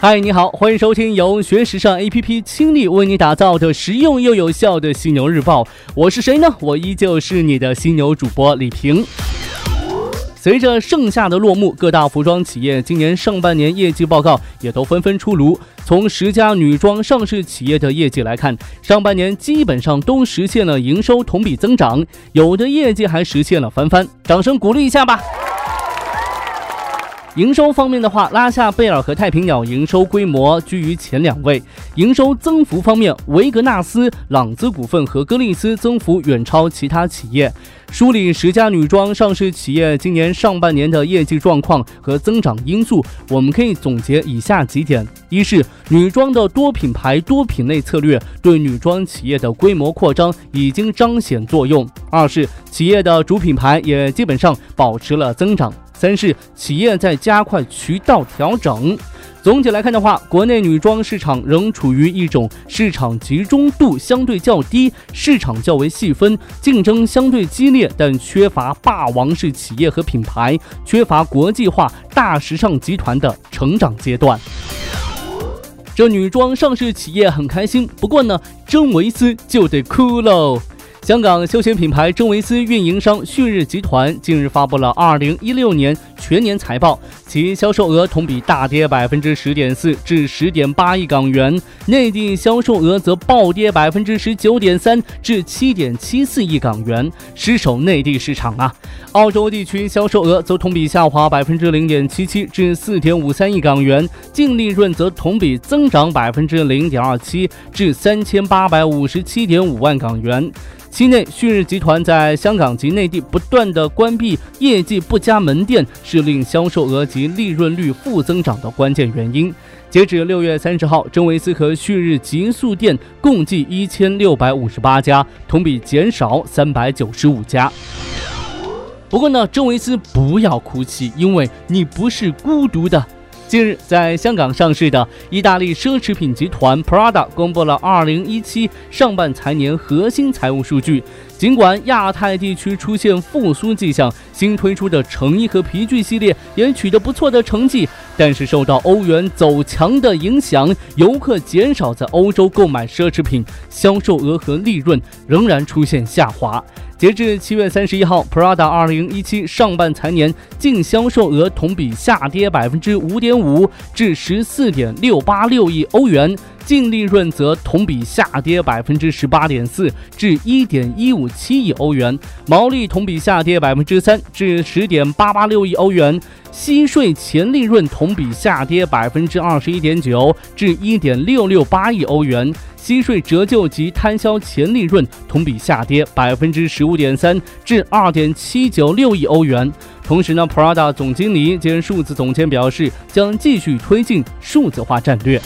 嗨，你好，欢迎收听由学时尚 APP 倾力为你打造的实用又有效的犀牛日报。我是谁呢？我依旧是你的犀牛主播李平。随着盛夏的落幕，各大服装企业今年上半年业绩报告也都纷纷出炉。从十家女装上市企业的业绩来看，上半年基本上都实现了营收同比增长，有的业绩还实现了翻番。掌声鼓励一下吧！营收方面的话，拉夏贝尔和太平鸟营收规模居于前两位。营收增幅方面，维格纳斯、朗姿股份和歌丽丝增幅远超其他企业。梳理十家女装上市企业今年上半年的业绩状况和增长因素，我们可以总结以下几点：一是女装的多品牌、多品类策略对女装企业的规模扩张已经彰显作用；二是企业的主品牌也基本上保持了增长。三是企业在加快渠道调整。总体来看的话，国内女装市场仍处于一种市场集中度相对较低、市场较为细分、竞争相对激烈，但缺乏霸王式企业和品牌、缺乏国际化大时尚集团的成长阶段。这女装上市企业很开心，不过呢，真维斯就得哭喽。香港休闲品牌真维斯运营商旭日集团近日发布了二零一六年全年财报，其销售额同比大跌百分之十点四至十点八亿港元，内地销售额则暴跌百分之十九点三至七点七四亿港元，失守内地市场啊。澳洲地区销售额则同比下滑百分之零点七七至四点五三亿港元，净利润则同比增长百分之零点二七至三千八百五十七点五万港元。期内，旭日集团在香港及内地不断的关闭业绩不佳门店，是令销售额及利润率负增长的关键原因。截止六月三十号，真维斯和旭日极速店共计一千六百五十八家，同比减少三百九十五家。不过呢，真维斯不要哭泣，因为你不是孤独的。近日，在香港上市的意大利奢侈品集团 Prada 公布了2017上半财年核心财务数据。尽管亚太地区出现复苏迹象，新推出的成衣和皮具系列也取得不错的成绩，但是受到欧元走强的影响，游客减少在欧洲购买奢侈品，销售额和利润仍然出现下滑。截至七月三十一号，Prada 二零一七上半财年净销售额同比下跌百分之五点五，至十四点六八六亿欧元。净利润则同比下跌百分之十八点四，至一点一五七亿欧元；毛利同比下跌百分之三，至十点八八六亿欧元；息税前利润同比下跌百分之二十一点九，至一点六六八亿欧元；息税折旧及摊销前利润同比下跌百分之十五点三，至二点七九六亿欧元。同时呢，Prada 总经理兼数字总监表示，将继续推进数字化战略。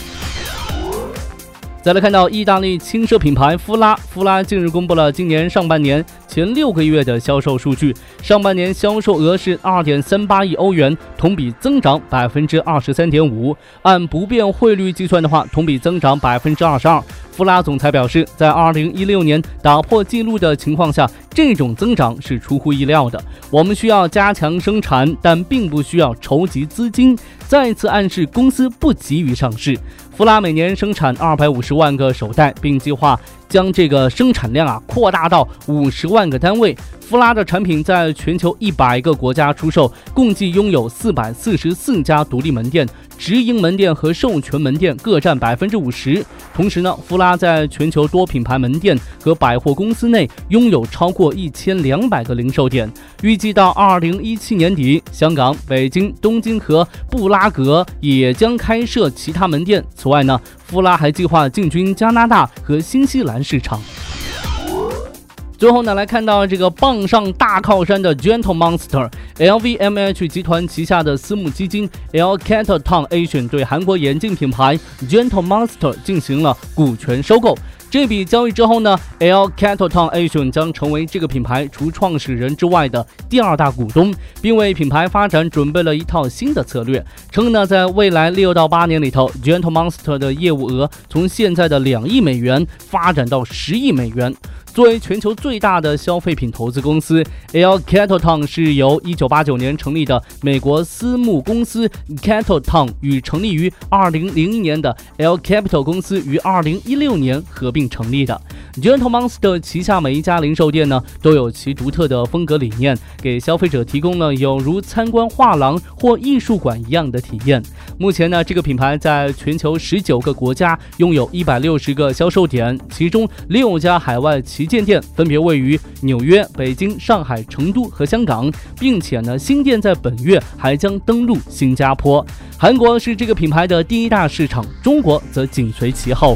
再来看到意大利轻奢品牌夫拉，夫拉近日公布了今年上半年前六个月的销售数据，上半年销售额是二点三八亿欧元，同比增长百分之二十三点五，按不变汇率计算的话，同比增长百分之二十二。弗拉总裁表示，在2016年打破纪录的情况下，这种增长是出乎意料的。我们需要加强生产，但并不需要筹集资金。再次暗示公司不急于上市。弗拉每年生产250万个手袋，并计划将这个生产量啊扩大到五十万个单位。弗拉的产品在全球一百个国家出售，共计拥有四百四十四家独立门店。直营门店和授权门店各占百分之五十。同时呢，弗拉在全球多品牌门店和百货公司内拥有超过一千两百个零售点。预计到二零一七年底，香港、北京、东京和布拉格也将开设其他门店。此外呢，夫拉还计划进军加拿大和新西兰市场。最后呢，来看到这个傍上大靠山的 Gentle Monster，LVMH 集团旗下的私募基金 L Capital Asia 对韩国眼镜品牌 Gentle Monster 进行了股权收购。这笔交易之后呢，L Capital Asia 将成为这个品牌除创始人之外的第二大股东，并为品牌发展准备了一套新的策略，称呢，在未来六到八年里头，Gentle Monster 的业务额从现在的两亿美元发展到十亿美元。作为全球最大的消费品投资公司，L Capital Town 是由一九八九年成立的美国私募公司 Capital Town 与成立于二零零一年的 L Capital 公司于二零一六年合并成立的。Gentle Monster 旗下每一家零售店呢，都有其独特的风格理念，给消费者提供了有如参观画廊或艺术馆一样的体验。目前呢，这个品牌在全球十九个国家拥有一百六十个销售点，其中六家海外旗舰店分别位于纽约、北京、上海、成都和香港，并且呢，新店在本月还将登陆新加坡。韩国是这个品牌的第一大市场，中国则紧随其后。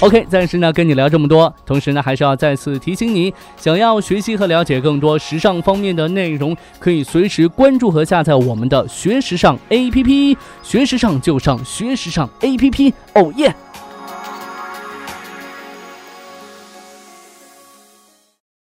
OK，暂时呢跟你聊这么多，同时呢还是要再次提醒你，想要学习和了解更多时尚方面的内容，可以随时关注和下载我们的学时尚 APP，学时尚就上学时尚 APP，哦耶！